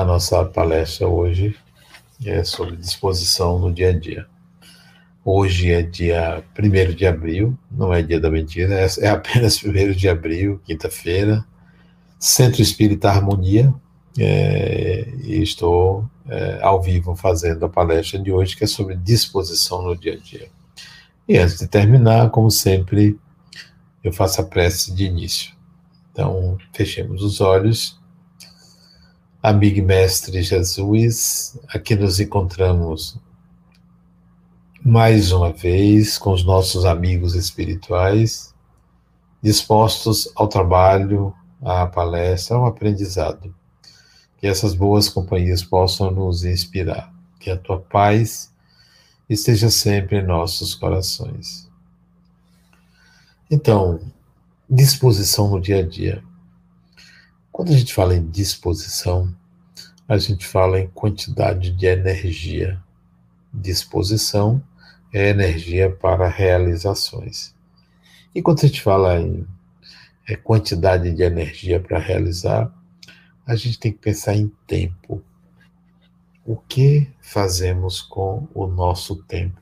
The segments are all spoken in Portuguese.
A nossa palestra hoje é sobre disposição no dia a dia. Hoje é dia 1 de abril, não é dia da mentira, é apenas 1 de abril, quinta-feira, Centro Espírita Harmonia, é, e estou é, ao vivo fazendo a palestra de hoje, que é sobre disposição no dia a dia. E antes de terminar, como sempre, eu faço a prece de início. Então, fechemos os olhos. Amigo Mestre Jesus, aqui nos encontramos mais uma vez com os nossos amigos espirituais, dispostos ao trabalho, à palestra, ao aprendizado. Que essas boas companhias possam nos inspirar. Que a tua paz esteja sempre em nossos corações. Então, disposição no dia a dia. Quando a gente fala em disposição, a gente fala em quantidade de energia. Disposição é energia para realizações. E quando a gente fala em é, quantidade de energia para realizar, a gente tem que pensar em tempo. O que fazemos com o nosso tempo?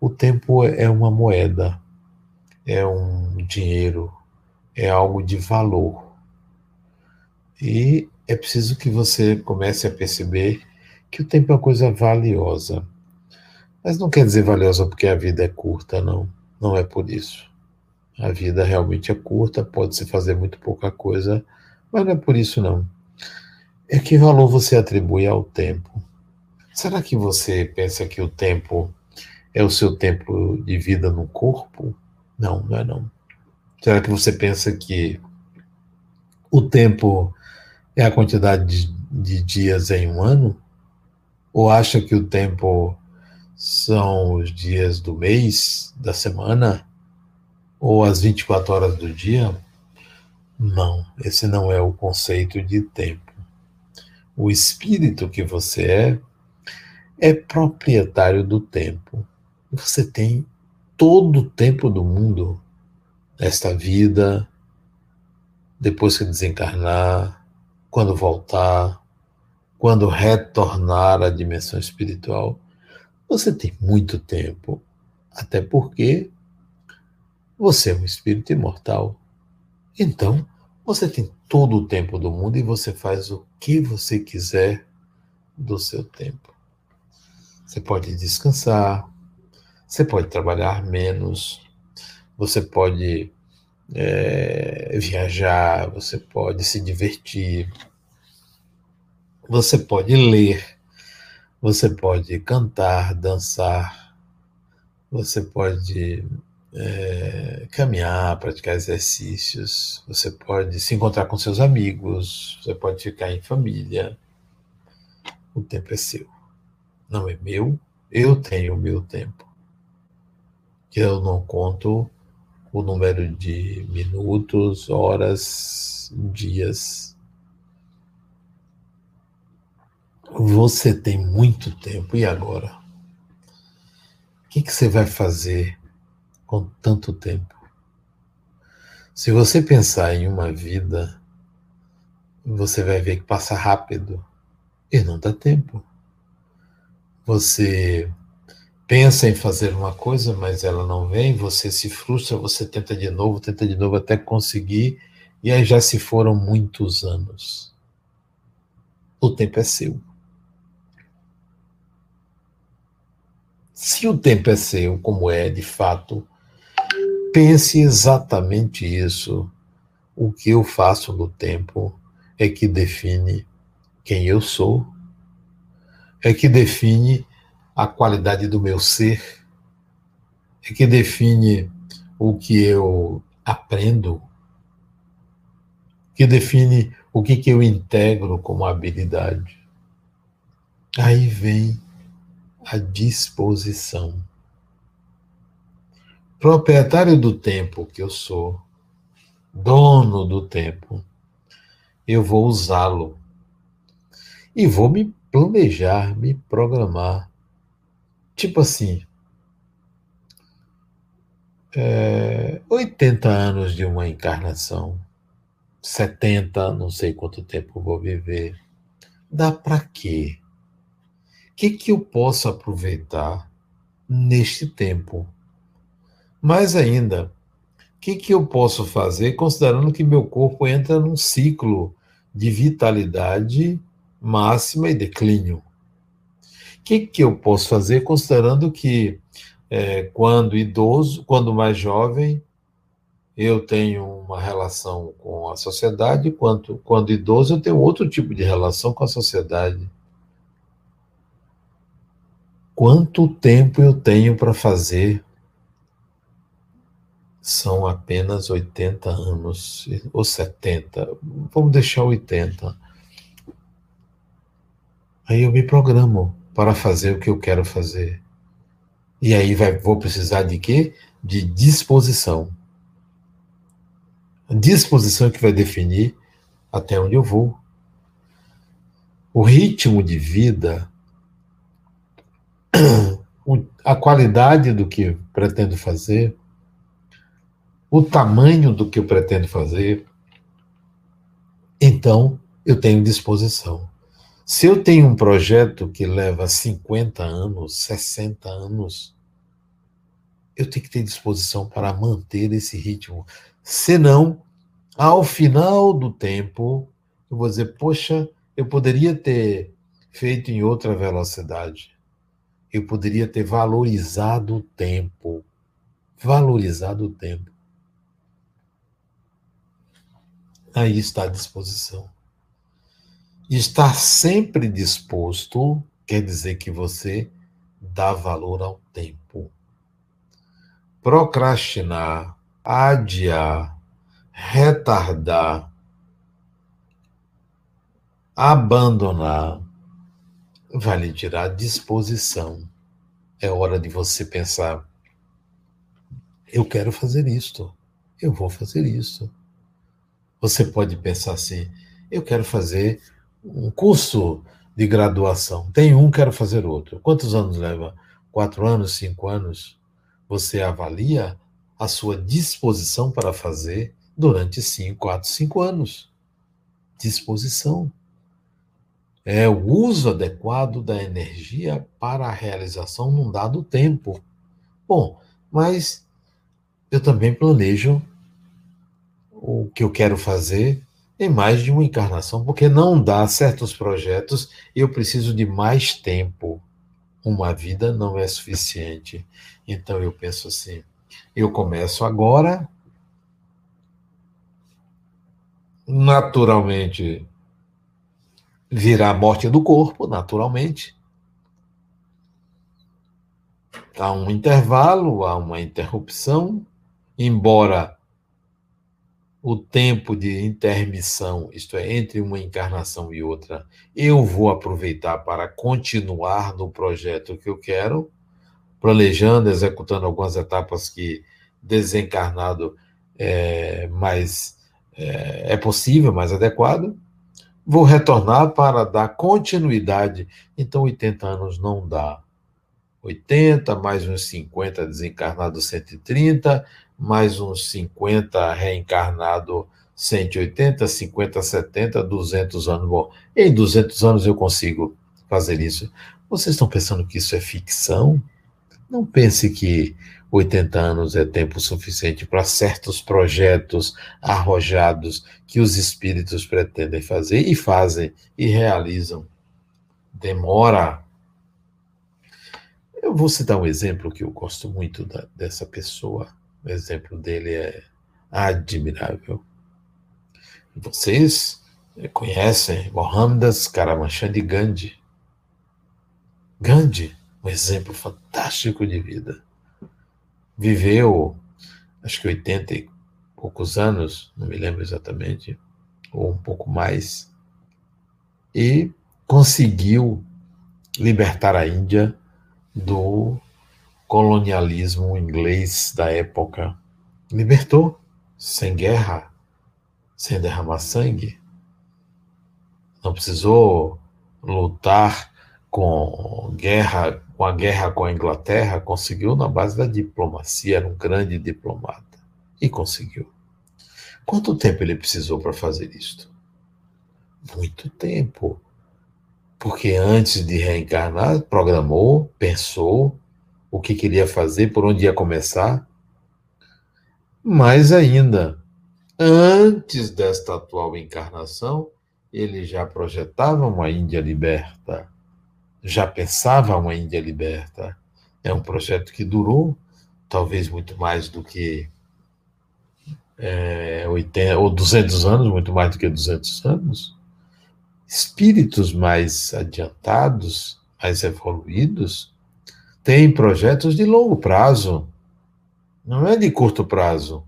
O tempo é uma moeda, é um dinheiro, é algo de valor. E é preciso que você comece a perceber que o tempo é uma coisa valiosa. Mas não quer dizer valiosa porque a vida é curta, não. Não é por isso. A vida realmente é curta, pode-se fazer muito pouca coisa, mas não é por isso, não. É que valor você atribui ao tempo? Será que você pensa que o tempo é o seu tempo de vida no corpo? Não, não é não. Será que você pensa que o tempo é a quantidade de, de dias em um ano? Ou acha que o tempo são os dias do mês, da semana, ou as 24 horas do dia? Não, esse não é o conceito de tempo. O espírito que você é é proprietário do tempo. Você tem todo o tempo do mundo nesta vida, depois que desencarnar, quando voltar, quando retornar à dimensão espiritual. Você tem muito tempo, até porque você é um espírito imortal. Então, você tem todo o tempo do mundo e você faz o que você quiser do seu tempo. Você pode descansar, você pode trabalhar menos, você pode é, viajar, você pode se divertir, você pode ler, você pode cantar, dançar, você pode é, caminhar, praticar exercícios, você pode se encontrar com seus amigos, você pode ficar em família. O tempo é seu. Não é meu, eu tenho o meu tempo. Que eu não conto o número de minutos, horas, dias Você tem muito tempo, e agora? O que, que você vai fazer com tanto tempo? Se você pensar em uma vida, você vai ver que passa rápido e não dá tempo. Você pensa em fazer uma coisa, mas ela não vem, você se frustra, você tenta de novo, tenta de novo até conseguir, e aí já se foram muitos anos. O tempo é seu. Se o tempo é seu, como é de fato, pense exatamente isso. O que eu faço no tempo é que define quem eu sou, é que define a qualidade do meu ser, é que define o que eu aprendo, que define o que, que eu integro como habilidade. Aí vem à disposição. Proprietário do tempo que eu sou, dono do tempo, eu vou usá-lo e vou me planejar, me programar. Tipo assim, é, 80 anos de uma encarnação, 70, não sei quanto tempo vou viver, dá para quê? O que, que eu posso aproveitar neste tempo? Mais ainda, o que, que eu posso fazer considerando que meu corpo entra num ciclo de vitalidade máxima e declínio? Que, que eu posso fazer considerando que é, quando idoso, quando mais jovem, eu tenho uma relação com a sociedade, quanto quando idoso eu tenho outro tipo de relação com a sociedade. Quanto tempo eu tenho para fazer? São apenas 80 anos, ou 70, vamos deixar 80. Aí eu me programo para fazer o que eu quero fazer. E aí vai, vou precisar de quê? De disposição. A disposição é que vai definir até onde eu vou. O ritmo de vida, a qualidade do que pretendo fazer, o tamanho do que eu pretendo fazer, então eu tenho disposição. Se eu tenho um projeto que leva 50 anos, 60 anos, eu tenho que ter disposição para manter esse ritmo. Senão, ao final do tempo, eu vou dizer: poxa, eu poderia ter feito em outra velocidade. Eu poderia ter valorizado o tempo. Valorizado o tempo. Aí está a disposição. Estar sempre disposto quer dizer que você dá valor ao tempo. Procrastinar, adiar, retardar, abandonar, vai lhe tirar disposição. É hora de você pensar: eu quero fazer isto, eu vou fazer isso. Você pode pensar assim: eu quero fazer um curso de graduação. Tem um, quero fazer outro. Quantos anos leva? Quatro anos, cinco anos? Você avalia a sua disposição para fazer durante cinco, quatro, cinco anos. Disposição. É o uso adequado da energia para a realização num dado tempo. Bom, mas eu também planejo o que eu quero fazer em mais de uma encarnação, porque não dá certos projetos eu preciso de mais tempo. Uma vida não é suficiente. Então eu penso assim: eu começo agora, naturalmente virá a morte do corpo, naturalmente. Há um intervalo, há uma interrupção, embora o tempo de intermissão, isto é, entre uma encarnação e outra, eu vou aproveitar para continuar no projeto que eu quero, planejando, executando algumas etapas que desencarnado é mais é, é possível, mais adequado. Vou retornar para dar continuidade. Então, 80 anos não dá. 80, mais uns 50 desencarnado 130, mais uns 50 reencarnado 180, 50, 70, 200 anos. Bom, em 200 anos eu consigo fazer isso. Vocês estão pensando que isso é ficção? Não pense que 80 anos é tempo suficiente para certos projetos arrojados que os espíritos pretendem fazer e fazem e realizam. Demora. Eu vou citar um exemplo que eu gosto muito da, dessa pessoa o exemplo dele é admirável. Vocês conhecem Mohammedas Karamchand Gandhi. Gandhi, um exemplo fantástico de vida. Viveu, acho que 80 e poucos anos, não me lembro exatamente, ou um pouco mais, e conseguiu libertar a Índia do colonialismo inglês da época. Libertou, sem guerra, sem derramar sangue. Não precisou lutar com guerra, com a guerra com a Inglaterra, conseguiu na base da diplomacia, era um grande diplomata e conseguiu. Quanto tempo ele precisou para fazer isto? Muito tempo. Porque antes de reencarnar, programou, pensou o que queria fazer, por onde ia começar. Mais ainda, antes desta atual encarnação, ele já projetava uma Índia liberta, já pensava uma Índia liberta. É um projeto que durou talvez muito mais do que é, 80 ou 200 anos, muito mais do que 200 anos. Espíritos mais adiantados, mais evoluídos, têm projetos de longo prazo, não é de curto prazo.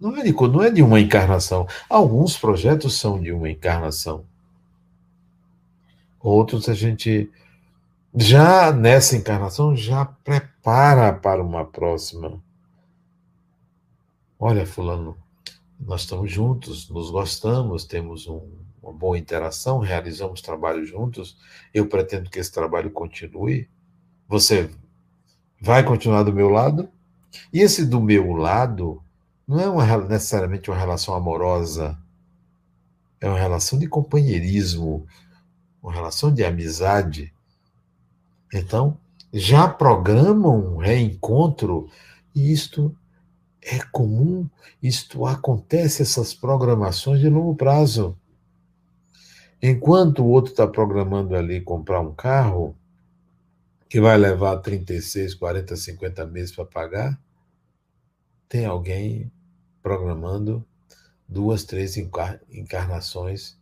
Não é, de, não é de uma encarnação. Alguns projetos são de uma encarnação. Outros a gente já nessa encarnação já prepara para uma próxima. Olha, fulano, nós estamos juntos, nos gostamos, temos um, uma boa interação, realizamos trabalho juntos. Eu pretendo que esse trabalho continue. Você vai continuar do meu lado? E esse do meu lado não é uma, necessariamente uma relação amorosa, é uma relação de companheirismo, uma relação de amizade. Então, já programam um reencontro, e isto é comum, isto acontece, essas programações de longo prazo. Enquanto o outro está programando ali comprar um carro, que vai levar 36, 40, 50 meses para pagar, tem alguém programando duas, três encarnações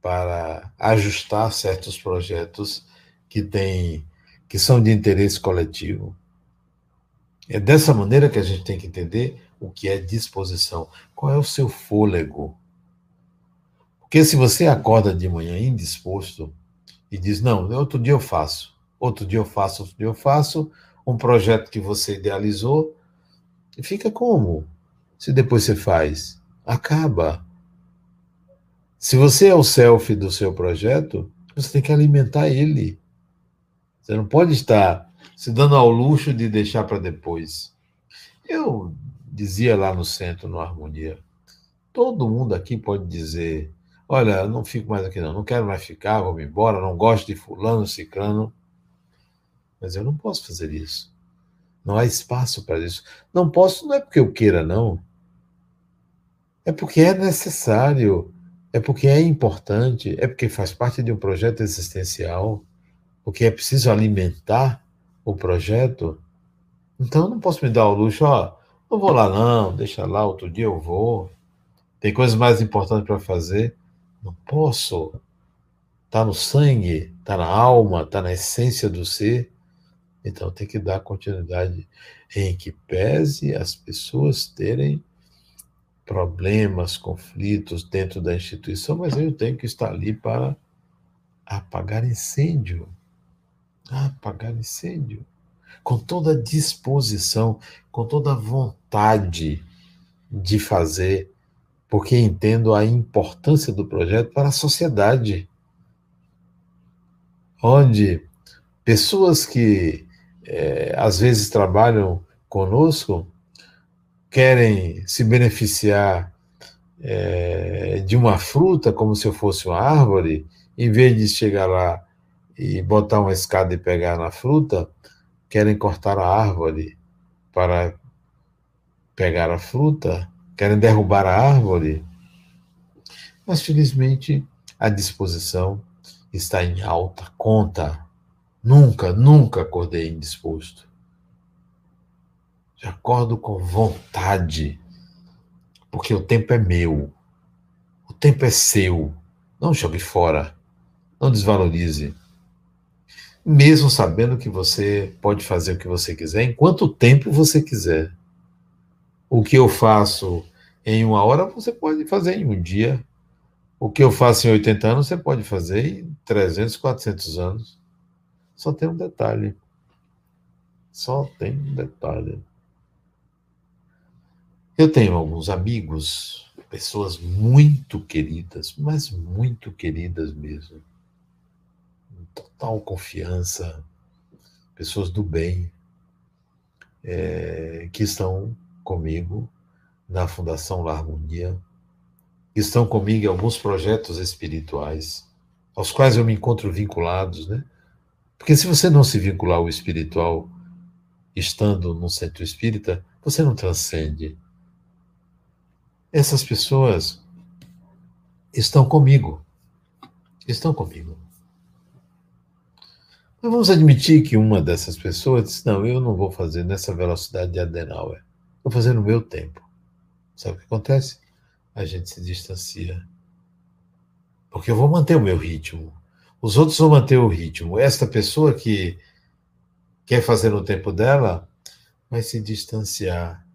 para ajustar certos projetos que têm que são de interesse coletivo. É dessa maneira que a gente tem que entender o que é disposição. Qual é o seu fôlego? Porque se você acorda de manhã indisposto e diz, não, outro dia eu faço, outro dia eu faço, outro dia eu faço, um projeto que você idealizou, e fica como? Se depois você faz, acaba. Se você é o selfie do seu projeto, você tem que alimentar ele. Você não pode estar se dando ao luxo de deixar para depois. Eu dizia lá no centro, no Harmonia, todo mundo aqui pode dizer: olha, não fico mais aqui não, não quero mais ficar, vou embora, não gosto de fulano, ciclano. Mas eu não posso fazer isso. Não há espaço para isso. Não posso, não é porque eu queira, não. É porque é necessário, é porque é importante, é porque faz parte de um projeto existencial, porque é preciso alimentar o projeto. Então, não posso me dar o luxo, ó, não vou lá não, deixa lá, outro dia eu vou. Tem coisas mais importantes para fazer. Não posso. Está no sangue, está na alma, está na essência do ser. Então tem que dar continuidade em que pese as pessoas terem problemas, conflitos dentro da instituição, mas eu tenho que estar ali para apagar incêndio. Apagar incêndio. Com toda a disposição, com toda a vontade de fazer, porque entendo a importância do projeto para a sociedade. Onde pessoas que é, às vezes trabalham conosco querem se beneficiar é, de uma fruta como se eu fosse uma árvore, em vez de chegar lá e botar uma escada e pegar na fruta, querem cortar a árvore para pegar a fruta, querem derrubar a árvore. Mas felizmente a disposição está em alta conta. Nunca, nunca acordei indisposto. Já acordo com vontade, porque o tempo é meu. O tempo é seu. Não jogue fora. Não desvalorize. Mesmo sabendo que você pode fazer o que você quiser, em quanto tempo você quiser. O que eu faço em uma hora, você pode fazer em um dia. O que eu faço em 80 anos, você pode fazer em 300, 400 anos. Só tem um detalhe. Só tem um detalhe. Eu tenho alguns amigos, pessoas muito queridas, mas muito queridas mesmo. Total confiança, pessoas do bem, é, que estão comigo na Fundação La Harmonia, estão comigo em alguns projetos espirituais aos quais eu me encontro vinculados, né? Porque se você não se vincular ao espiritual estando num centro espírita, você não transcende. Essas pessoas estão comigo. Estão comigo. Mas vamos admitir que uma dessas pessoas disse: Não, eu não vou fazer nessa velocidade de Adenauer. Vou fazer no meu tempo. Sabe o que acontece? A gente se distancia. Porque eu vou manter o meu ritmo. Os outros vão manter o ritmo. Esta pessoa que quer fazer no tempo dela vai se distanciar.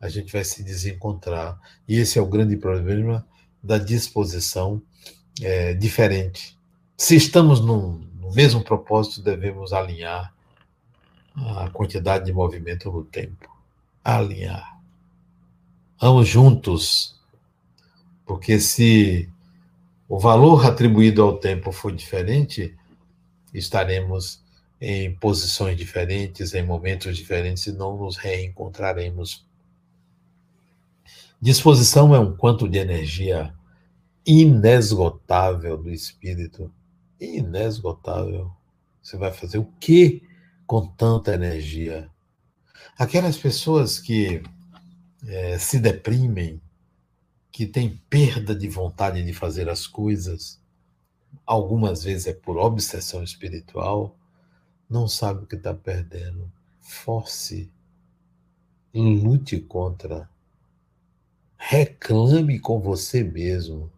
A gente vai se desencontrar. E esse é o grande problema da disposição é, diferente. Se estamos no, no mesmo propósito, devemos alinhar a quantidade de movimento no tempo. Alinhar. Vamos juntos. Porque se o valor atribuído ao tempo for diferente, estaremos em posições diferentes, em momentos diferentes e não nos reencontraremos. Disposição é um quanto de energia inesgotável do espírito. Inesgotável. Você vai fazer o que com tanta energia? Aquelas pessoas que é, se deprimem, que tem perda de vontade de fazer as coisas, algumas vezes é por obsessão espiritual, não sabe o que está perdendo. Force, lute contra, reclame com você mesmo.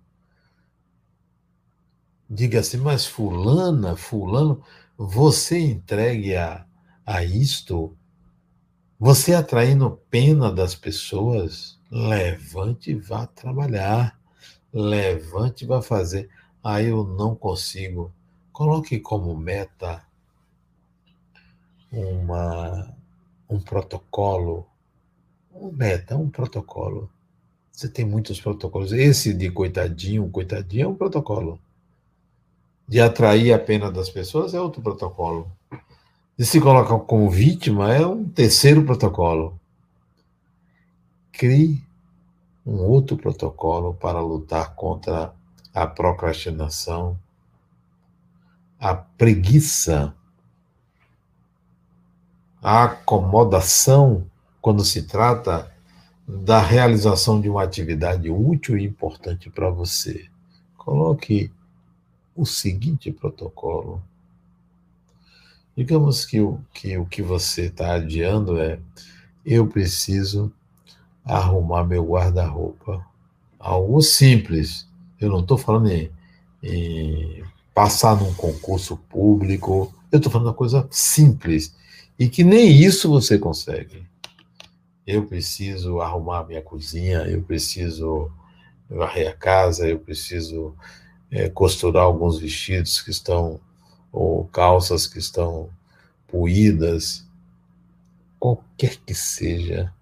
Diga assim, mas fulana, fulano, você entregue a, a isto, você atraindo pena das pessoas, Levante e vá trabalhar. Levante e vá fazer. Ah, eu não consigo. Coloque como meta uma, um protocolo. Um meta, um protocolo. Você tem muitos protocolos. Esse de coitadinho, coitadinho é um protocolo. De atrair a pena das pessoas é outro protocolo. De se colocar como vítima é um terceiro protocolo crie um outro protocolo para lutar contra a procrastinação, a preguiça, a acomodação quando se trata da realização de uma atividade útil e importante para você. Coloque o seguinte protocolo. Digamos que o que, o que você está adiando é: eu preciso arrumar meu guarda-roupa. Algo simples. Eu não estou falando em, em, passar num concurso público. Eu estou falando uma coisa simples. E que nem isso você consegue. Eu preciso arrumar minha cozinha, eu preciso varrer a casa, eu preciso é, costurar alguns vestidos que estão, ou calças que estão puídas. Qualquer que seja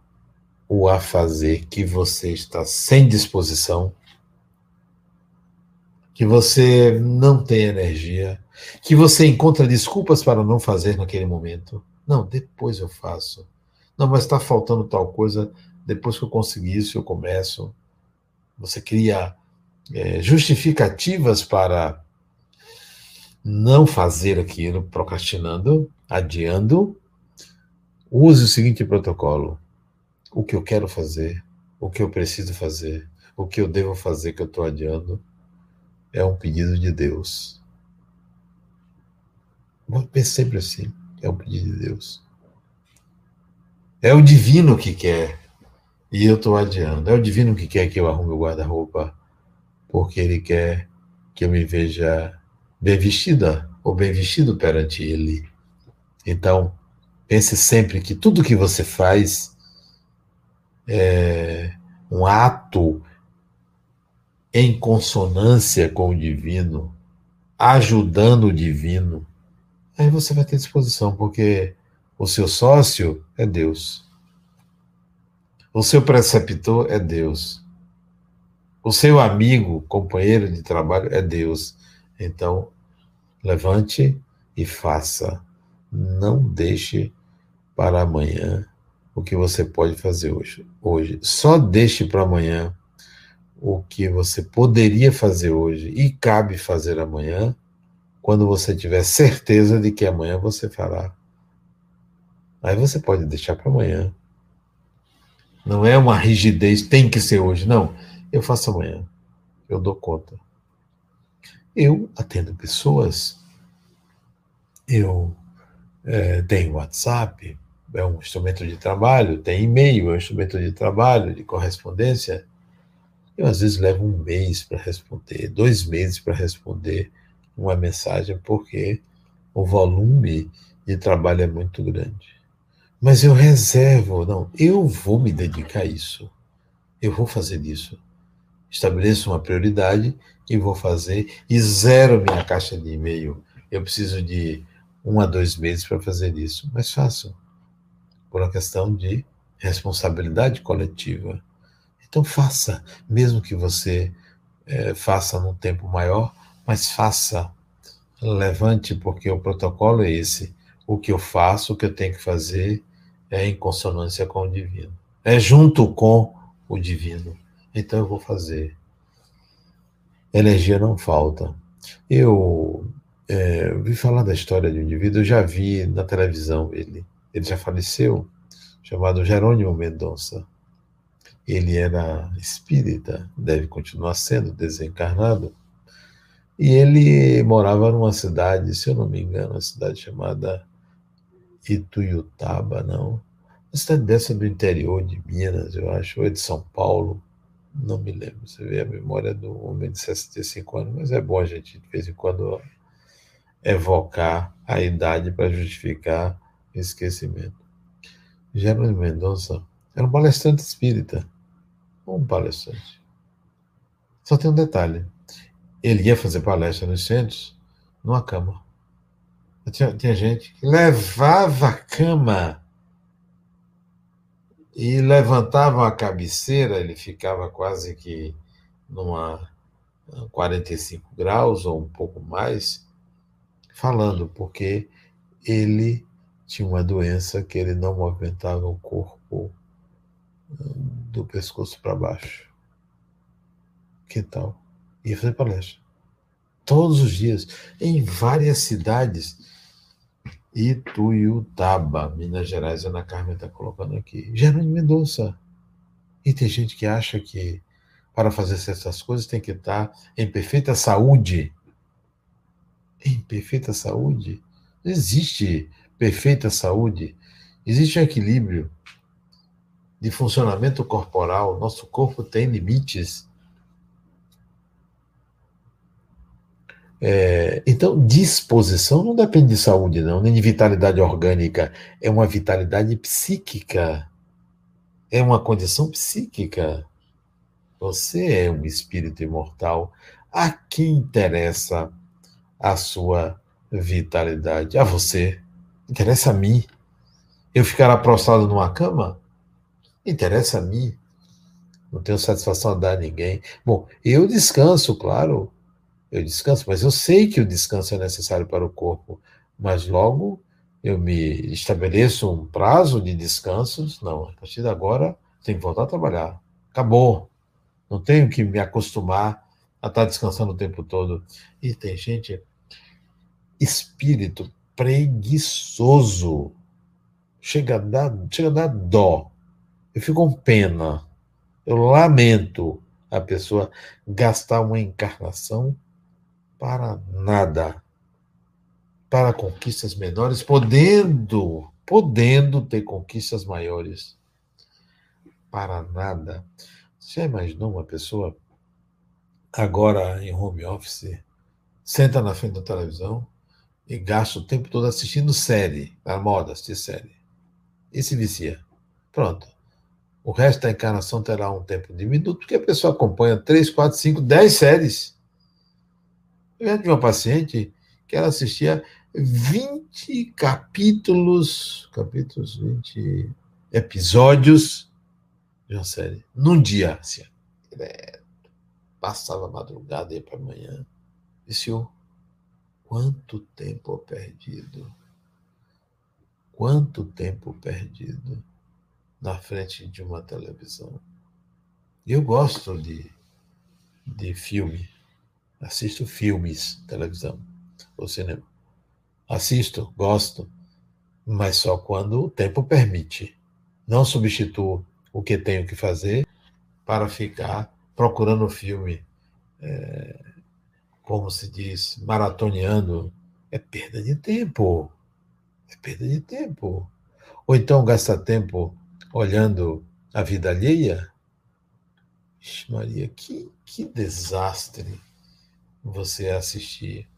o a fazer que você está sem disposição, que você não tem energia, que você encontra desculpas para não fazer naquele momento. Não, depois eu faço. Não, mas está faltando tal coisa, depois que eu conseguir isso, eu começo. Você cria é, justificativas para não fazer aquilo, procrastinando, adiando. Use o seguinte protocolo: o que eu quero fazer, o que eu preciso fazer, o que eu devo fazer que eu estou adiando, é um pedido de Deus. Pense sempre assim, é um pedido de Deus. É o divino que quer, e eu estou adiando. É o divino que quer que eu arrume o guarda-roupa, porque ele quer que eu me veja bem vestida ou bem vestido perante ele. Então, pense sempre que tudo que você faz é, um ato em consonância com o divino, ajudando o divino, aí você vai ter disposição, porque o seu sócio é Deus. O seu preceptor é Deus. O seu amigo, companheiro de trabalho é Deus. Então, levante e faça. Não deixe para amanhã o que você pode fazer hoje. Hoje, só deixe para amanhã o que você poderia fazer hoje e cabe fazer amanhã, quando você tiver certeza de que amanhã você fará. Aí você pode deixar para amanhã. Não é uma rigidez, tem que ser hoje. Não, eu faço amanhã. Eu dou conta. Eu atendo pessoas, eu é, tenho WhatsApp, é um instrumento de trabalho, tem e-mail, é um instrumento de trabalho, de correspondência. Eu às vezes levo um mês para responder, dois meses para responder uma mensagem, porque o volume de trabalho é muito grande. Mas eu reservo, não, eu vou me dedicar a isso. Eu vou fazer isso. Estabeleço uma prioridade e vou fazer, e zero minha caixa de e-mail. Eu preciso de um a dois meses para fazer isso. Mas faço. Por uma questão de responsabilidade coletiva. Então faça, mesmo que você é, faça num tempo maior, mas faça. Levante, porque o protocolo é esse. O que eu faço, o que eu tenho que fazer é em consonância com o divino. É junto com o divino. Então eu vou fazer. Energia não falta. Eu é, vi falar da história de um indivíduo, eu já vi na televisão ele. Ele já faleceu, chamado Jerônimo Mendonça. Ele era espírita, deve continuar sendo desencarnado. E ele morava numa cidade, se eu não me engano, uma cidade chamada Ituiutaba, não. Uma cidade dessa do interior de Minas, eu acho, ou é de São Paulo, não me lembro. Você vê a memória do homem de 65 anos, mas é bom a gente, de vez em quando, evocar a idade para justificar esquecimento. Jerônimo Mendonça era um palestrante espírita. Um palestrante. Só tem um detalhe ele ia fazer palestra nos centros numa cama. Tinha, tinha gente que levava a cama e levantava a cabeceira, ele ficava quase que numa 45 graus ou um pouco mais, falando, porque ele tinha uma doença que ele não movimentava o corpo do pescoço para baixo. Que tal? ia fazer palestra. Todos os dias, em várias cidades. Ituiutaba, Minas Gerais, Ana Carmen está colocando aqui. Jerônimo Mendonça. E tem gente que acha que para fazer essas coisas tem que estar em perfeita saúde. Em perfeita saúde? Não existe perfeita saúde. Existe um equilíbrio de funcionamento corporal. Nosso corpo tem limites. É, então, disposição não depende de saúde, não, nem de vitalidade orgânica. É uma vitalidade psíquica. É uma condição psíquica. Você é um espírito imortal. A quem interessa a sua vitalidade? A você. Interessa a mim. Eu ficar prostrado numa cama? Interessa a mim. Não tenho satisfação a dar a ninguém. Bom, eu descanso, claro eu descanso, mas eu sei que o descanso é necessário para o corpo, mas logo eu me estabeleço um prazo de descansos, não, a partir de agora tenho que voltar a trabalhar. Acabou. Não tenho que me acostumar a estar descansando o tempo todo. E tem gente, espírito preguiçoso. Chega a dar, chega a dar dó. Eu fico com pena. Eu lamento a pessoa gastar uma encarnação para nada, para conquistas menores, podendo, podendo ter conquistas maiores, para nada. Você já imaginou uma pessoa agora em home office, senta na frente da televisão e gasta o tempo todo assistindo série, na moda assistir série, e se vicia. Pronto. O resto da encarnação terá um tempo diminuto, porque a pessoa acompanha 3, 4, 5, 10 séries. Eu de uma paciente que ela assistia 20 capítulos, capítulos, 20 episódios de uma série, num dia, assim, passava a madrugada e para amanhã. Disse, quanto tempo perdido, quanto tempo perdido na frente de uma televisão. Eu gosto de de filme. Assisto filmes, televisão ou cinema. Assisto, gosto, mas só quando o tempo permite. Não substituo o que tenho que fazer para ficar procurando o filme, é, como se diz, maratoneando. É perda de tempo. É perda de tempo. Ou então gasta tempo olhando a vida alheia. Ixi, Maria, que, que desastre você assistir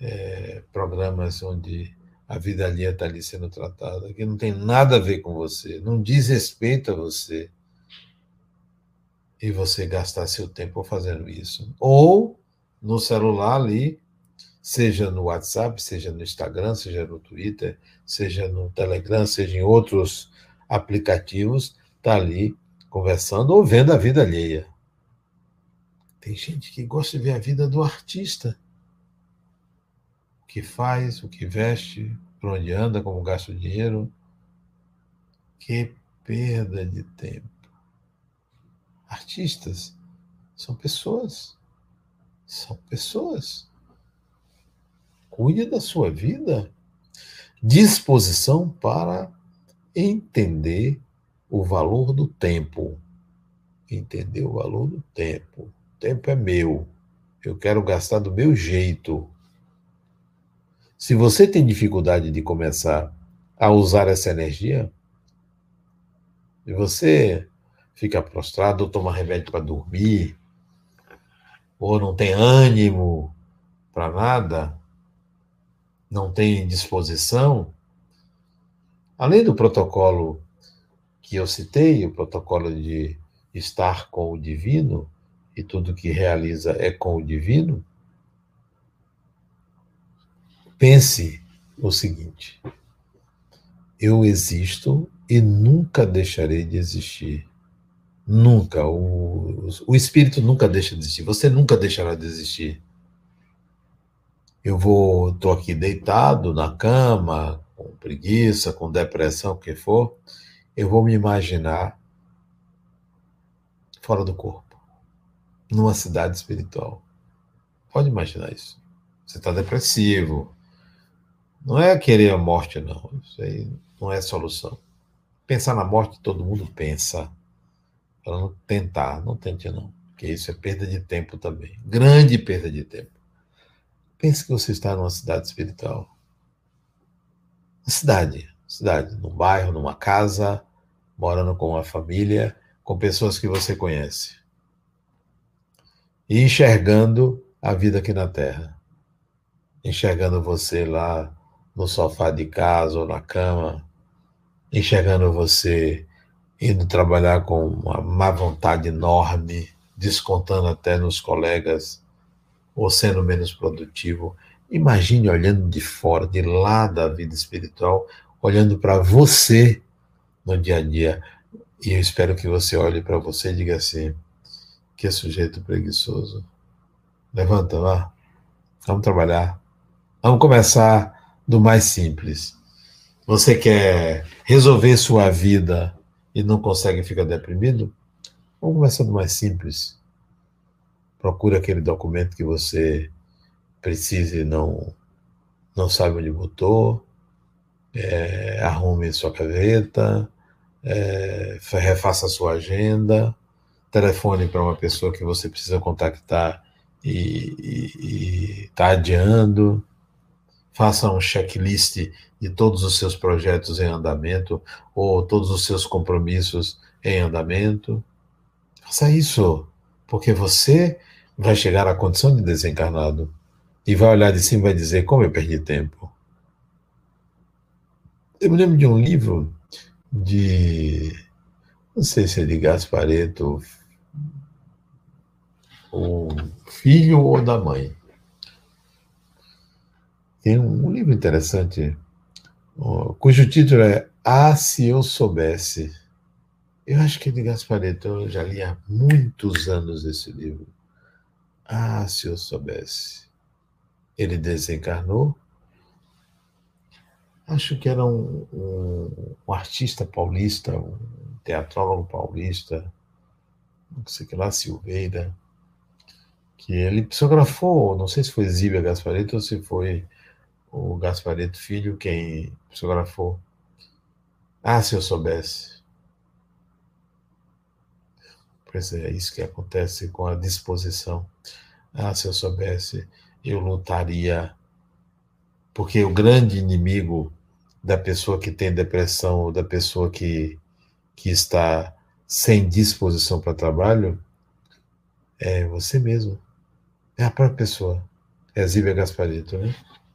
é, programas onde a vida alheia está ali sendo tratada, que não tem nada a ver com você, não diz respeito a você, e você gastar seu tempo fazendo isso. Ou no celular ali, seja no WhatsApp, seja no Instagram, seja no Twitter, seja no Telegram, seja em outros aplicativos, está ali conversando ou vendo a vida alheia. Tem gente que gosta de ver a vida do artista. O que faz, o que veste, por onde anda, como gasta o dinheiro. Que perda de tempo. Artistas são pessoas. São pessoas. Cuide da sua vida. Disposição para entender o valor do tempo. Entender o valor do tempo. Tempo é meu. Eu quero gastar do meu jeito. Se você tem dificuldade de começar a usar essa energia, e você fica prostrado, ou toma remédio para dormir, ou não tem ânimo para nada, não tem disposição, além do protocolo que eu citei, o protocolo de estar com o divino, e tudo que realiza é com o divino, pense o seguinte: eu existo e nunca deixarei de existir. Nunca. O, o espírito nunca deixa de existir. Você nunca deixará de existir. Eu vou, estou aqui deitado na cama, com preguiça, com depressão, o que for. Eu vou me imaginar fora do corpo, numa cidade espiritual. Pode imaginar isso. Você está depressivo. Não é querer a morte, não. Isso aí não é solução. Pensar na morte, todo mundo pensa para não tentar, não tente não, porque isso é perda de tempo também, grande perda de tempo. Pense que você está numa cidade espiritual. Uma cidade, cidade, num bairro, numa casa, morando com uma família, com pessoas que você conhece. E enxergando a vida aqui na Terra. Enxergando você lá no sofá de casa ou na cama, enxergando você indo trabalhar com uma má vontade enorme, descontando até nos colegas, ou sendo menos produtivo. Imagine olhando de fora, de lá da vida espiritual, olhando para você no dia a dia. E eu espero que você olhe para você e diga assim: que sujeito preguiçoso. Levanta lá, vamos trabalhar. Vamos começar do mais simples. Você quer resolver sua vida e não consegue ficar deprimido, vamos começar do mais simples. Procure aquele documento que você precisa e não, não sabe onde botou, é, arrume sua gaveta, é, refaça sua agenda, telefone para uma pessoa que você precisa contactar e está adiando, faça um checklist de todos os seus projetos em andamento ou todos os seus compromissos em andamento. Faça isso, porque você vai chegar à condição de desencarnado e vai olhar de cima e vai dizer: Como eu perdi tempo. Eu me lembro de um livro de. Não sei se é de Gaspareto, o filho ou da mãe tem um livro interessante, cujo título é Ah, se eu soubesse. Eu acho que é de Gasparetto, eu já li há muitos anos esse livro. Ah, se eu soubesse. Ele desencarnou. Acho que era um, um, um artista paulista, um teatrólogo paulista, não sei que lá, Silveira. que ele psicografou, não sei se foi Zíbia Gaspareto ou se foi o Gaspareto Filho quem psicografou. Ah, se eu soubesse. Pois é, isso que acontece com a disposição. Ah, se eu soubesse, eu lutaria. Porque o grande inimigo da pessoa que tem depressão, ou da pessoa que, que está sem disposição para trabalho, é você mesmo. É a própria pessoa. É Zíbia Gasparito, né?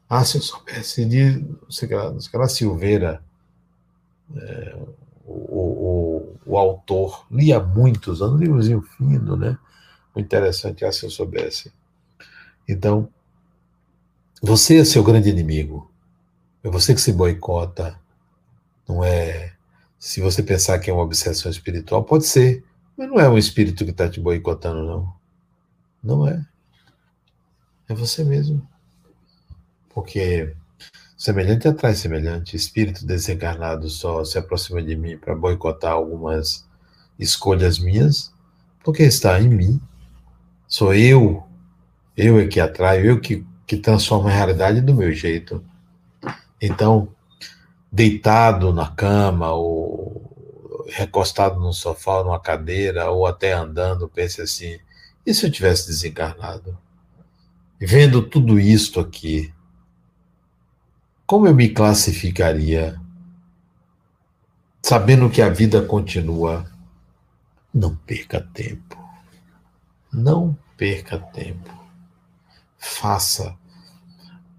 Ah, se eu soubesse de, não sei lá, não sei lá Silveira, é, o, o, o, autor, lia muitos anos, um livrozinho fino, né? Muito interessante, ah, se eu soubesse. Então, você é seu grande inimigo. É você que se boicota. Não é. Se você pensar que é uma obsessão espiritual, pode ser. Mas não é um espírito que está te boicotando, não. Não é. É você mesmo. Porque semelhante atrai semelhante. Espírito desencarnado só se aproxima de mim para boicotar algumas escolhas minhas, porque está em mim. Sou eu. Eu é que atraio, eu que, que transformo a realidade do meu jeito. Então, deitado na cama, ou recostado num sofá, numa cadeira, ou até andando, pense assim: e se eu tivesse desencarnado? Vendo tudo isto aqui, como eu me classificaria? Sabendo que a vida continua, não perca tempo. Não perca tempo. Faça.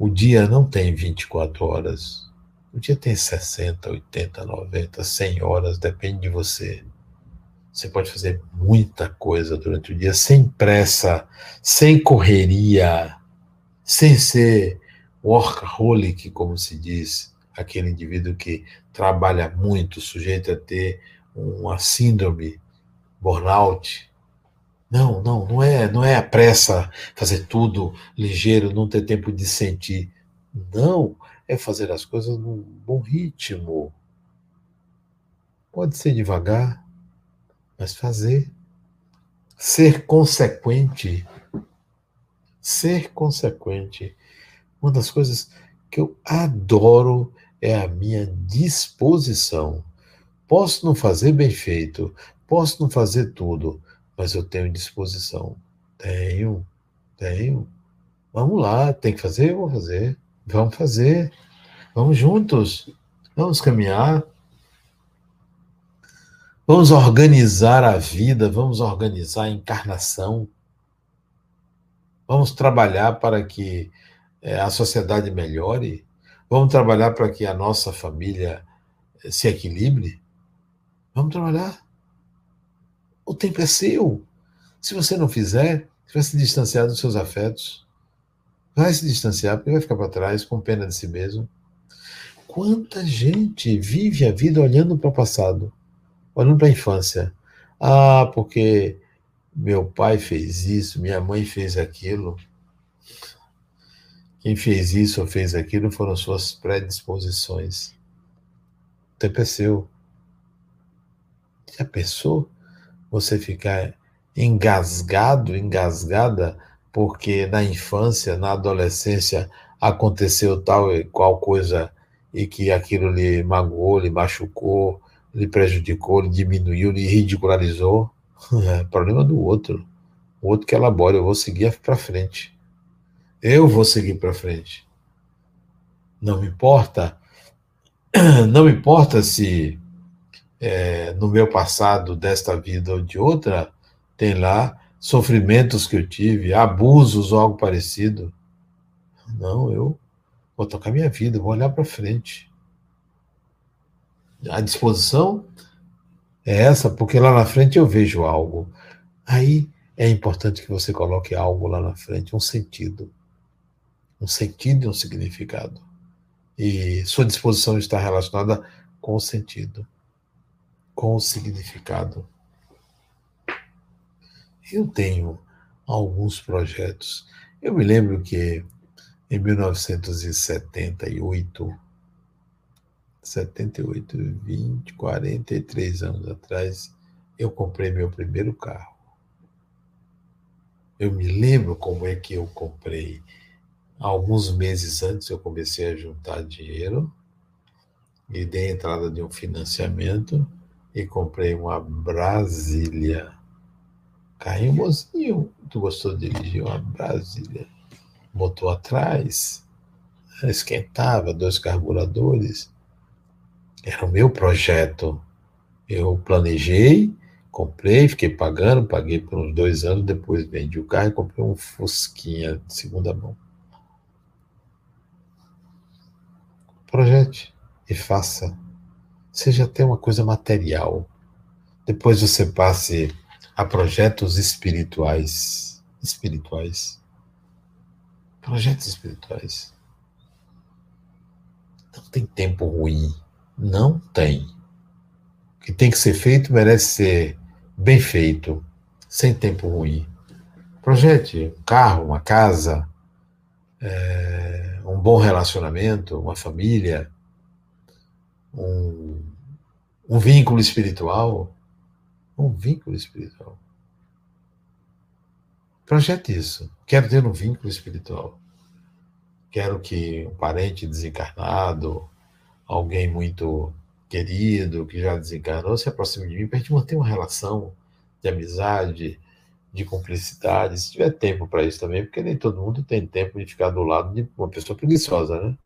O dia não tem 24 horas. O dia tem 60, 80, 90, 100 horas, depende de você. Você pode fazer muita coisa durante o dia sem pressa, sem correria, sem ser workaholic, como se diz, aquele indivíduo que trabalha muito, sujeito a ter uma síndrome, burnout. Não, não, não é, não é a pressa, fazer tudo ligeiro, não ter tempo de sentir. Não, é fazer as coisas num bom ritmo. Pode ser devagar, mas fazer. Ser consequente. Ser consequente. Uma das coisas que eu adoro é a minha disposição. Posso não fazer bem feito, posso não fazer tudo, mas eu tenho disposição. Tenho, tenho. Vamos lá, tem que fazer, vou fazer. Vamos fazer. Vamos juntos. Vamos caminhar. Vamos organizar a vida, vamos organizar a encarnação. Vamos trabalhar para que é, a sociedade melhore. Vamos trabalhar para que a nossa família eh, se equilibre. Vamos trabalhar. O tempo é seu. Se você não fizer, você vai se distanciar dos seus afetos. Vai se distanciar, porque vai ficar para trás com pena de si mesmo. Quanta gente vive a vida olhando para o passado olhando para a infância. Ah, porque meu pai fez isso, minha mãe fez aquilo. Quem fez isso ou fez aquilo foram suas predisposições. O tempo é seu. Já pensou você ficar engasgado, engasgada, porque na infância, na adolescência, aconteceu tal e qual coisa e que aquilo lhe magoou, lhe machucou, lhe prejudicou, lhe diminuiu, lhe ridicularizou. É problema do outro. O outro que elabora, eu vou seguir para frente. Eu vou seguir para frente. Não me importa, não me importa se é, no meu passado, desta vida ou de outra, tem lá sofrimentos que eu tive, abusos ou algo parecido. Não, eu vou tocar minha vida, vou olhar para frente a disposição é essa, porque lá na frente eu vejo algo. Aí é importante que você coloque algo lá na frente, um sentido. Um sentido e um significado. E sua disposição está relacionada com o sentido, com o significado. Eu tenho alguns projetos. Eu me lembro que em 1978 78, 20, 43 anos atrás, eu comprei meu primeiro carro. Eu me lembro como é que eu comprei. Alguns meses antes eu comecei a juntar dinheiro e dei entrada de um financiamento e comprei uma Brasília. Carrinho mozinho, tu gostou de dirigir uma Brasília. Motor atrás, esquentava, dois carburadores. Era o meu projeto. Eu planejei, comprei, fiquei pagando, paguei por uns dois anos, depois vendi o carro e comprei um Fusquinha de segunda mão. Projete e faça. Seja até uma coisa material. Depois você passe a projetos espirituais. Espirituais. Projetos espirituais. Não tem tempo ruim. Não tem. O que tem que ser feito merece ser bem feito, sem tempo ruim. Projete um carro, uma casa, é, um bom relacionamento, uma família, um, um vínculo espiritual. Um vínculo espiritual. Projete isso. Quero ter um vínculo espiritual. Quero que um parente desencarnado, alguém muito querido, que já desencarnou, se aproxime de mim para a gente manter uma relação de amizade, de cumplicidade, se tiver tempo para isso também, porque nem todo mundo tem tempo de ficar do lado de uma pessoa preguiçosa, né?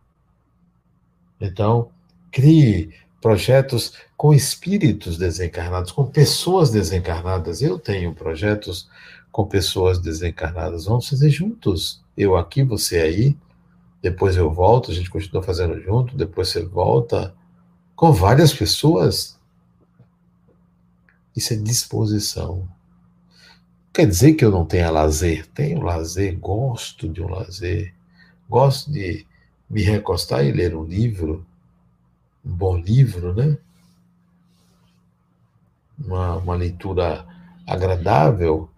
Então, crie projetos com espíritos desencarnados, com pessoas desencarnadas. Eu tenho projetos com pessoas desencarnadas. Vamos fazer juntos. Eu aqui, você aí. Depois eu volto, a gente continua fazendo junto. Depois você volta com várias pessoas. Isso é disposição. Quer dizer que eu não tenha lazer? Tenho lazer, gosto de um lazer. Gosto de me recostar e ler um livro um bom livro, né? Uma, uma leitura agradável.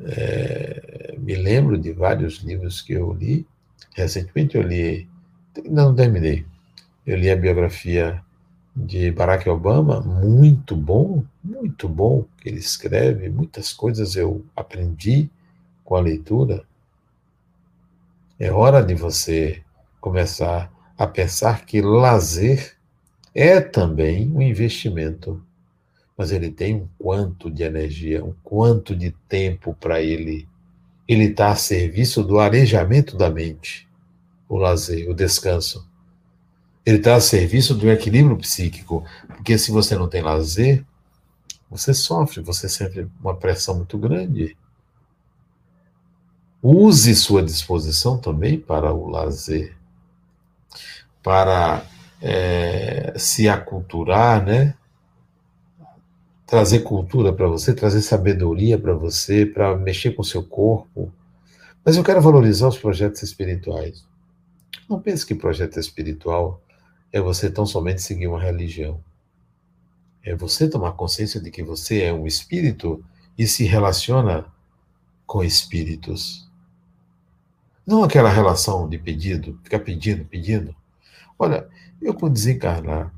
É, me lembro de vários livros que eu li. Recentemente eu li, não terminei, eu li a biografia de Barack Obama, muito bom, muito bom que ele escreve, muitas coisas eu aprendi com a leitura. É hora de você começar a pensar que lazer é também um investimento, mas ele tem um quanto de energia, um quanto de tempo para ele. Ele está a serviço do arejamento da mente, o lazer, o descanso. Ele está a serviço do equilíbrio psíquico, porque se você não tem lazer, você sofre, você sente uma pressão muito grande. Use sua disposição também para o lazer, para é, se aculturar, né? Trazer cultura para você, trazer sabedoria para você, para mexer com o seu corpo. Mas eu quero valorizar os projetos espirituais. Não pense que projeto espiritual é você tão somente seguir uma religião. É você tomar consciência de que você é um espírito e se relaciona com espíritos. Não aquela relação de pedido, ficar pedindo, pedindo. Olha, eu, quando desencarnar,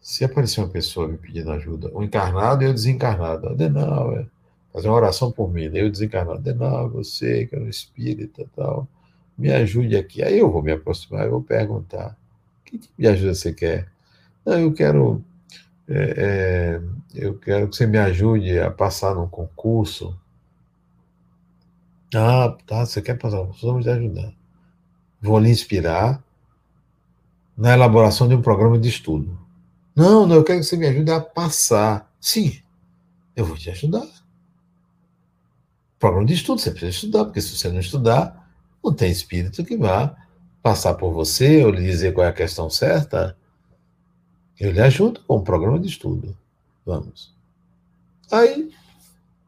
se aparecer uma pessoa me pedindo ajuda, o encarnado e o desencarnado, Adenal, é, fazer uma oração por mim, né? eu desencarnado, Adenal, você que é um espírita tal, me ajude aqui. Aí eu vou me aproximar e vou perguntar: que tipo de ajuda você quer? Não, eu quero. É, é, eu quero que você me ajude a passar num concurso. Ah, tá, você quer passar, vamos te ajudar. Vou lhe inspirar, na elaboração de um programa de estudo. Não, não, eu quero que você me ajude a passar. Sim, eu vou te ajudar. Programa de estudo, você precisa estudar, porque se você não estudar, não tem espírito que vá passar por você ou lhe dizer qual é a questão certa. Eu lhe ajudo com o programa de estudo. Vamos. Aí,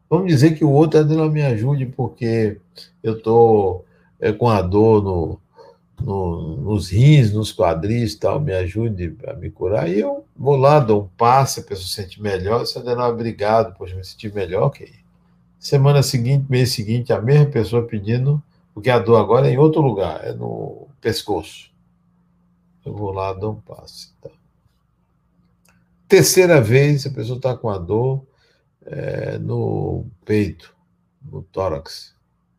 vamos dizer que o outro não me ajude porque eu estou é, com a dor no, no, nos rins, nos quadris tal, me ajude a me curar. E eu vou lá, dou um passe, a pessoa se sente melhor. Se ela obrigado, poxa, me senti melhor. Semana seguinte, mês seguinte, a mesma pessoa pedindo, porque a dor agora é em outro lugar, é no pescoço. Eu vou lá, dou um passe. Tá. Terceira vez, a pessoa está com a dor é, no peito, no tórax.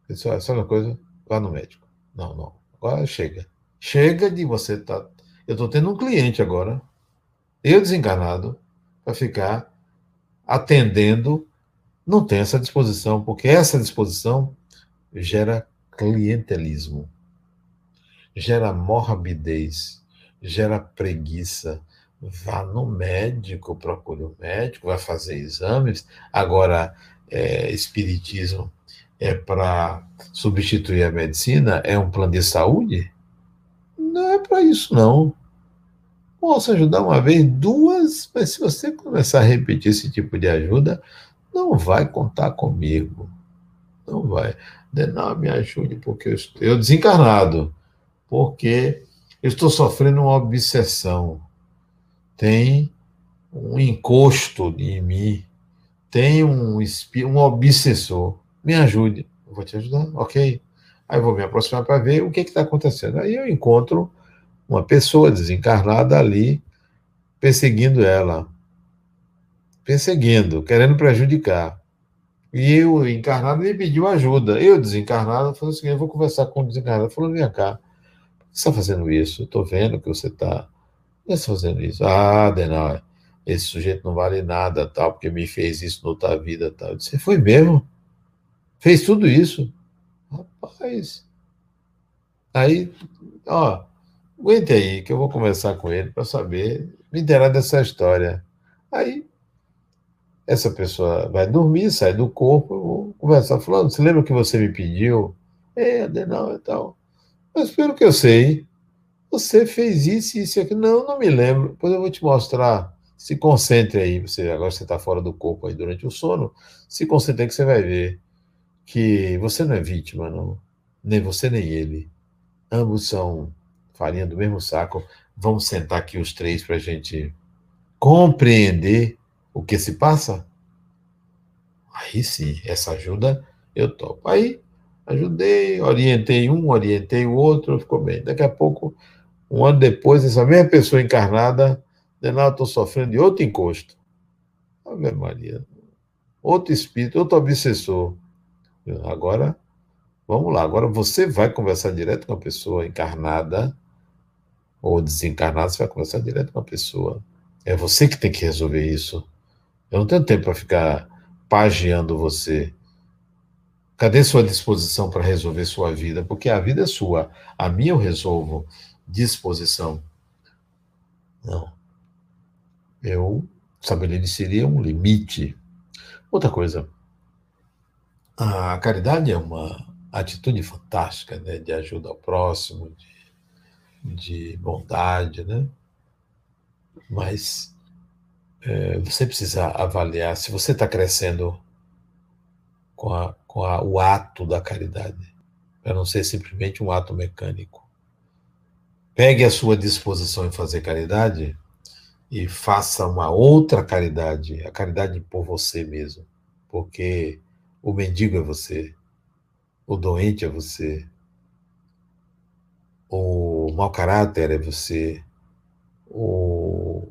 Isso é uma coisa, vá no médico. Não, não. Agora chega. Chega de você estar. Tá... Eu estou tendo um cliente agora, eu desencarnado, para ficar atendendo. Não tem essa disposição, porque essa disposição gera clientelismo, gera morbidez, gera preguiça. Vá no médico, procure o um médico, vai fazer exames. Agora, é, espiritismo é para substituir a medicina? É um plano de saúde? Não é para isso, não. Posso ajudar uma vez, duas, mas se você começar a repetir esse tipo de ajuda, não vai contar comigo. Não vai. Não, me ajude, porque eu estou eu desencarnado. Porque eu estou sofrendo uma obsessão. Tem um encosto em mim. Tem um, um obsessor. Me ajude. Eu vou te ajudar, ok. Aí eu vou me aproximar para ver o que está acontecendo. Aí eu encontro uma pessoa desencarnada ali perseguindo ela. Perseguindo, querendo prejudicar. E eu, encarnado, me pediu ajuda. Eu, desencarnado, falei assim: eu vou conversar com o desencarnado. Falou: vem cá, por que você está fazendo isso? Eu estou vendo que você está. Por que você está fazendo isso? Ah, Denal, esse sujeito não vale nada, tal, porque me fez isso na outra vida, tal. Eu disse: foi mesmo? Fez tudo isso? Rapaz. Aí, ó, aguente aí, que eu vou conversar com ele para saber, me inteirar dessa história. Aí, essa pessoa vai dormir, sai do corpo, eu vou conversar, falando, você lembra que você me pediu? É, Adenal e tal. Mas pelo que eu sei, você fez isso e isso aqui. Não, não me lembro. Depois eu vou te mostrar. Se concentre aí. Você, agora você está fora do corpo aí durante o sono. Se concentre aí que você vai ver que você não é vítima, não. Nem você, nem ele. Ambos são farinha do mesmo saco. Vamos sentar aqui os três para a gente compreender o que se passa? Aí sim, essa ajuda eu topo. Aí ajudei, orientei um, orientei o outro, ficou bem. Daqui a pouco, um ano depois, essa mesma pessoa encarnada, de nada, estou sofrendo de outro encosto. Ave Maria. Outro espírito, outro obsessor. Agora, vamos lá. Agora você vai conversar direto com a pessoa encarnada ou desencarnada, você vai conversar direto com a pessoa. É você que tem que resolver isso. Eu não tenho tempo para ficar pageando você. Cadê sua disposição para resolver sua vida? Porque a vida é sua. A minha eu resolvo. Disposição. Não. Eu estabeleceria um limite. Outra coisa. A caridade é uma atitude fantástica, né, de ajuda ao próximo, de, de bondade, né? Mas é, você precisa avaliar se você está crescendo com, a, com a, o ato da caridade, para não ser simplesmente um ato mecânico. Pegue a sua disposição em fazer caridade e faça uma outra caridade, a caridade por você mesmo, porque o mendigo é você, o doente é você, o mau caráter é você, o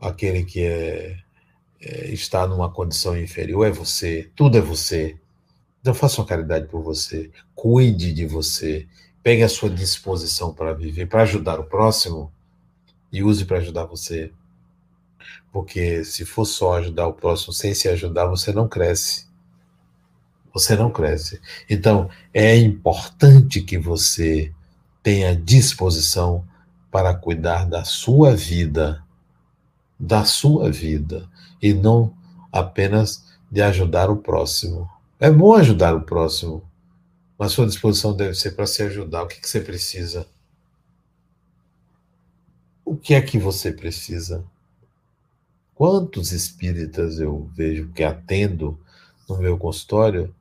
aquele que é, é, está numa condição inferior. É você, tudo é você. Então faça uma caridade por você, cuide de você, pegue a sua disposição para viver, para ajudar o próximo. E use para ajudar você. Porque se for só ajudar o próximo sem se ajudar, você não cresce você não cresce. Então, é importante que você tenha disposição para cuidar da sua vida, da sua vida, e não apenas de ajudar o próximo. É bom ajudar o próximo, mas sua disposição deve ser para se ajudar. O que, que você precisa? O que é que você precisa? Quantos espíritas eu vejo que atendo no meu consultório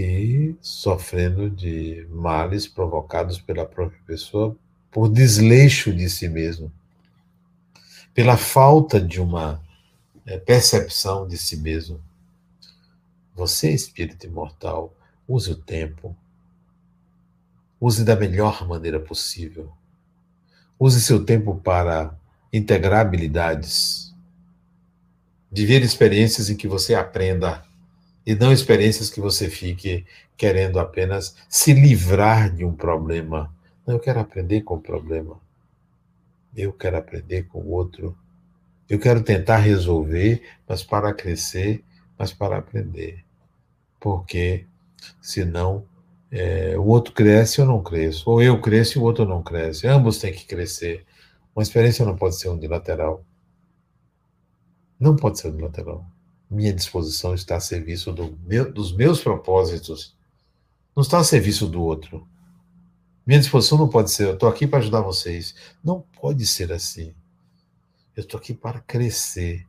e sofrendo de males provocados pela própria pessoa por desleixo de si mesmo, pela falta de uma é, percepção de si mesmo. Você, espírito imortal, use o tempo, use da melhor maneira possível. Use seu tempo para integrar habilidades, viver experiências em que você aprenda E não experiências que você fique querendo apenas se livrar de um problema. Não, eu quero aprender com o problema. Eu quero aprender com o outro. Eu quero tentar resolver, mas para crescer, mas para aprender. Porque senão é, o outro cresce ou não cresço, ou eu cresço e o outro não cresce. Ambos têm que crescer. Uma experiência não pode ser unilateral. Não pode ser unilateral. Minha disposição está a serviço do meu, dos meus propósitos, não está a serviço do outro. Minha disposição não pode ser, eu estou aqui para ajudar vocês. Não pode ser assim. Eu estou aqui para crescer.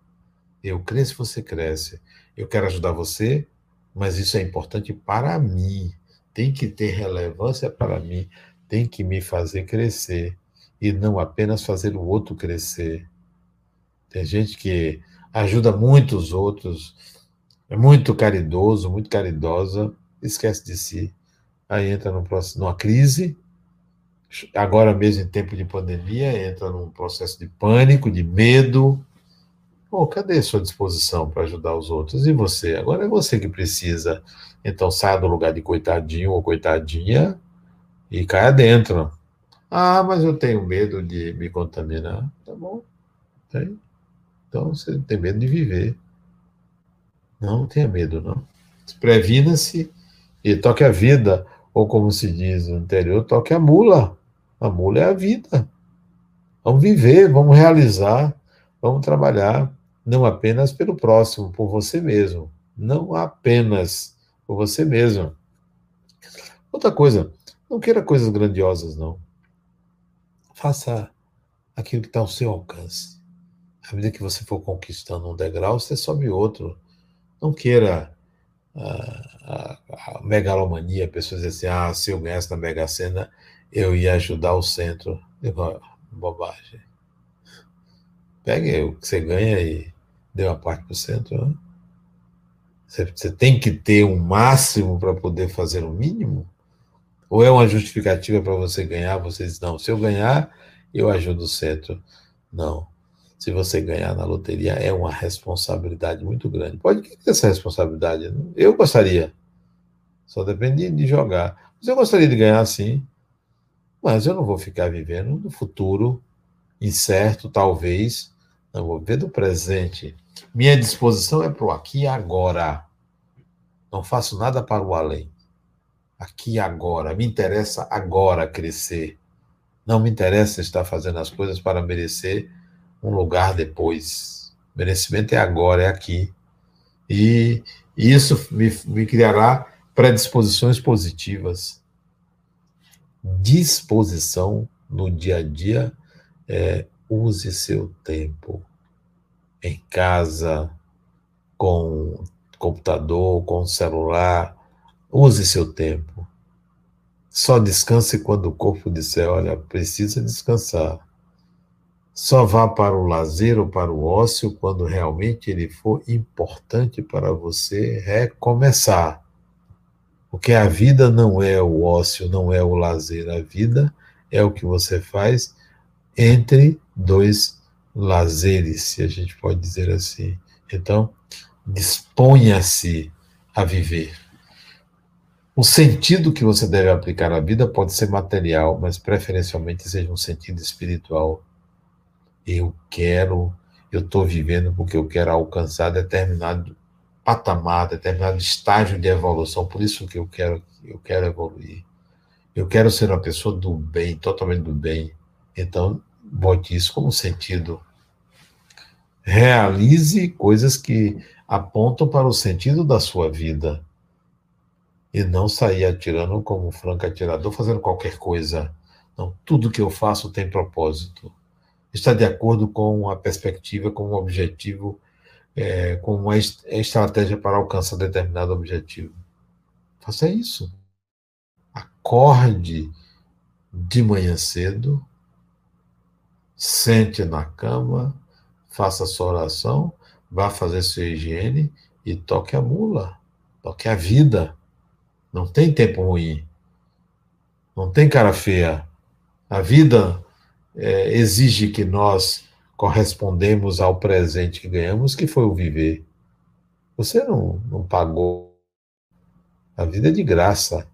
Eu cresço, você cresce. Eu quero ajudar você, mas isso é importante para mim. Tem que ter relevância para mim. Tem que me fazer crescer. E não apenas fazer o outro crescer. Tem gente que ajuda muito os outros, é muito caridoso, muito caridosa, esquece de si. Aí entra num processo, numa crise, agora mesmo em tempo de pandemia, entra num processo de pânico, de medo. Pô, cadê a sua disposição para ajudar os outros? E você? Agora é você que precisa. Então saia do lugar de coitadinho ou coitadinha e caia dentro. Ah, mas eu tenho medo de me contaminar. Tá bom. Tem. Então você tem medo de viver. Não tenha medo, não. Previna-se e toque a vida, ou como se diz no interior, toque a mula. A mula é a vida. Vamos viver, vamos realizar, vamos trabalhar, não apenas pelo próximo, por você mesmo. Não apenas por você mesmo. Outra coisa, não queira coisas grandiosas, não. Faça aquilo que está ao seu alcance. À medida que você for conquistando um degrau, você sobe outro. Não queira a, a, a megalomania, pessoas dizem assim, ah, se eu ganhasse na Mega Sena, eu ia ajudar o centro. Digo, bobagem. Pegue o que você ganha e dê uma parte para o centro. Né? Você, você tem que ter um máximo para poder fazer o um mínimo? Ou é uma justificativa para você ganhar? Você diz, não, se eu ganhar, eu ajudo o centro. Não se você ganhar na loteria, é uma responsabilidade muito grande. Pode ter essa responsabilidade. Eu gostaria. Só depende de jogar. Mas eu gostaria de ganhar sim. Mas eu não vou ficar vivendo no futuro incerto, talvez. Não vou viver do presente. Minha disposição é para o aqui e agora. Não faço nada para o além. Aqui e agora. Me interessa agora crescer. Não me interessa estar fazendo as coisas para merecer um lugar depois. Merecimento é agora, é aqui. E isso me, me criará predisposições positivas. Disposição no dia a dia é use seu tempo em casa, com computador, com celular, use seu tempo. Só descanse quando o corpo disser, olha, precisa descansar. Só vá para o lazer ou para o ócio quando realmente ele for importante para você recomeçar. Porque a vida não é o ócio, não é o lazer. A vida é o que você faz entre dois lazeres, se a gente pode dizer assim. Então, disponha-se a viver. O sentido que você deve aplicar à vida pode ser material, mas preferencialmente seja um sentido espiritual eu quero, eu estou vivendo porque eu quero alcançar determinado patamar, determinado estágio de evolução, por isso que eu quero, eu quero evoluir. Eu quero ser uma pessoa do bem, totalmente do bem. Então, bote isso como sentido. Realize coisas que apontam para o sentido da sua vida. E não sair atirando como um franco atirador, fazendo qualquer coisa. Não, tudo que eu faço tem propósito está de acordo com a perspectiva, com o objetivo, é, com uma estratégia para alcançar determinado objetivo. Faça isso. Acorde de manhã cedo, sente na cama, faça sua oração, vá fazer sua higiene e toque a mula, toque a vida. Não tem tempo ruim. Não tem cara feia. A vida é, exige que nós correspondemos ao presente que ganhamos, que foi o viver. Você não, não pagou A vida é de graça.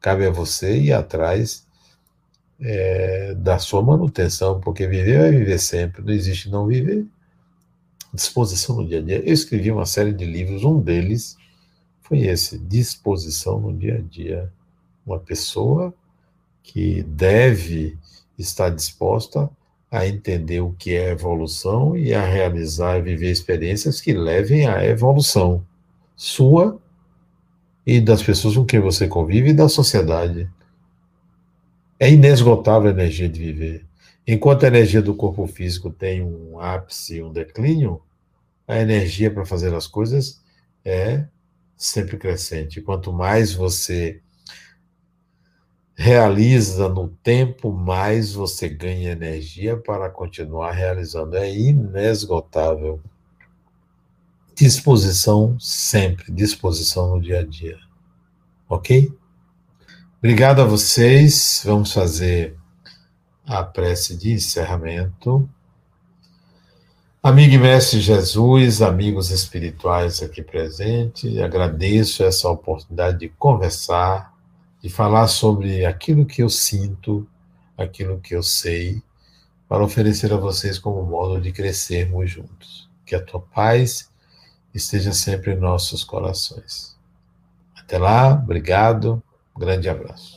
Cabe a você ir atrás é, da sua manutenção, porque viver vai viver sempre, não existe não viver. Disposição no dia a dia. Eu escrevi uma série de livros, um deles foi esse: Disposição no dia a dia. Uma pessoa que deve estar disposta a entender o que é evolução e a realizar e viver experiências que levem à evolução sua e das pessoas com quem você convive e da sociedade. É inesgotável a energia de viver. Enquanto a energia do corpo físico tem um ápice, um declínio, a energia para fazer as coisas é sempre crescente. Quanto mais você realiza no tempo, mais você ganha energia para continuar realizando. É inesgotável. Disposição sempre, disposição no dia a dia. Ok? Obrigado a vocês. Vamos fazer a prece de encerramento. Amigo e mestre Jesus, amigos espirituais aqui presentes, agradeço essa oportunidade de conversar, de falar sobre aquilo que eu sinto, aquilo que eu sei, para oferecer a vocês como modo de crescermos juntos. Que a tua paz esteja sempre em nossos corações. Até lá, obrigado, um grande abraço.